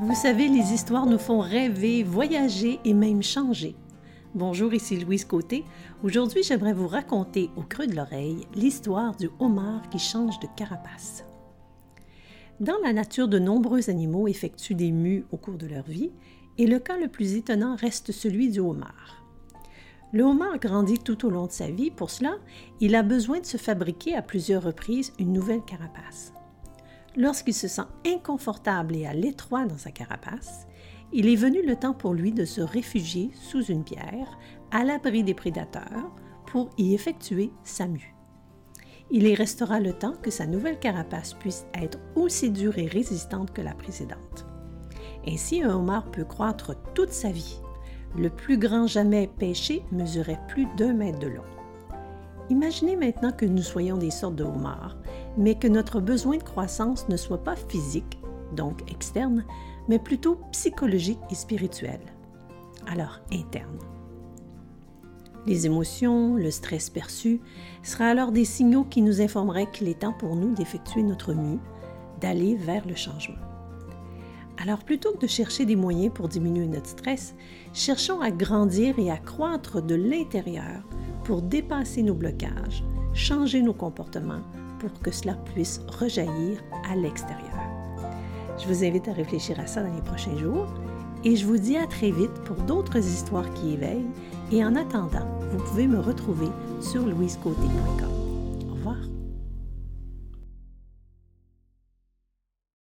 Vous savez, les histoires nous font rêver, voyager et même changer. Bonjour, ici Louise Côté. Aujourd'hui, j'aimerais vous raconter au creux de l'oreille l'histoire du homard qui change de carapace. Dans la nature, de nombreux animaux effectuent des mues au cours de leur vie et le cas le plus étonnant reste celui du homard. Le homard grandit tout au long de sa vie. Pour cela, il a besoin de se fabriquer à plusieurs reprises une nouvelle carapace. Lorsqu'il se sent inconfortable et à l'étroit dans sa carapace, il est venu le temps pour lui de se réfugier sous une pierre, à l'abri des prédateurs, pour y effectuer sa mue. Il y restera le temps que sa nouvelle carapace puisse être aussi dure et résistante que la précédente. Ainsi, un homard peut croître toute sa vie. Le plus grand jamais pêché mesurait plus d'un mètre de long. Imaginez maintenant que nous soyons des sortes de homards, mais que notre besoin de croissance ne soit pas physique, donc externe, mais plutôt psychologique et spirituel, alors interne. Les émotions, le stress perçu sera alors des signaux qui nous informeraient qu'il est temps pour nous d'effectuer notre mue, d'aller vers le changement. Alors plutôt que de chercher des moyens pour diminuer notre stress, cherchons à grandir et à croître de l'intérieur pour dépasser nos blocages, changer nos comportements pour que cela puisse rejaillir à l'extérieur. Je vous invite à réfléchir à ça dans les prochains jours et je vous dis à très vite pour d'autres histoires qui éveillent et en attendant, vous pouvez me retrouver sur louisecoté.com.